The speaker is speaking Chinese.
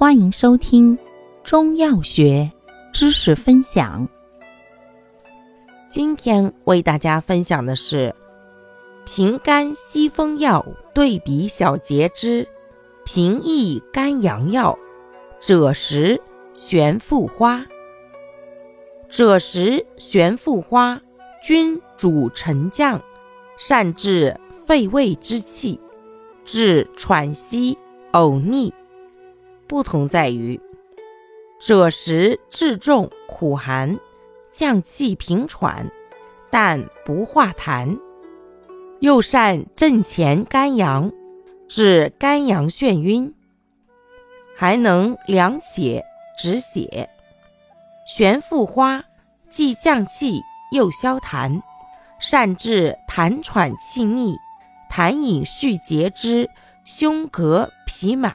欢迎收听中药学知识分享。今天为大家分享的是平肝息风药对比小节之平益肝阳药赭石、玄附花。赭石、玄附花均主沉降，善治肺胃之气，治喘息、呕逆。不同在于，赭石质重苦寒，降气平喘，但不化痰，又善镇前肝阳，治肝阳眩晕，还能凉血止血。玄附花既降气又消痰，善治痰喘气逆、痰饮蓄结之胸膈痞满。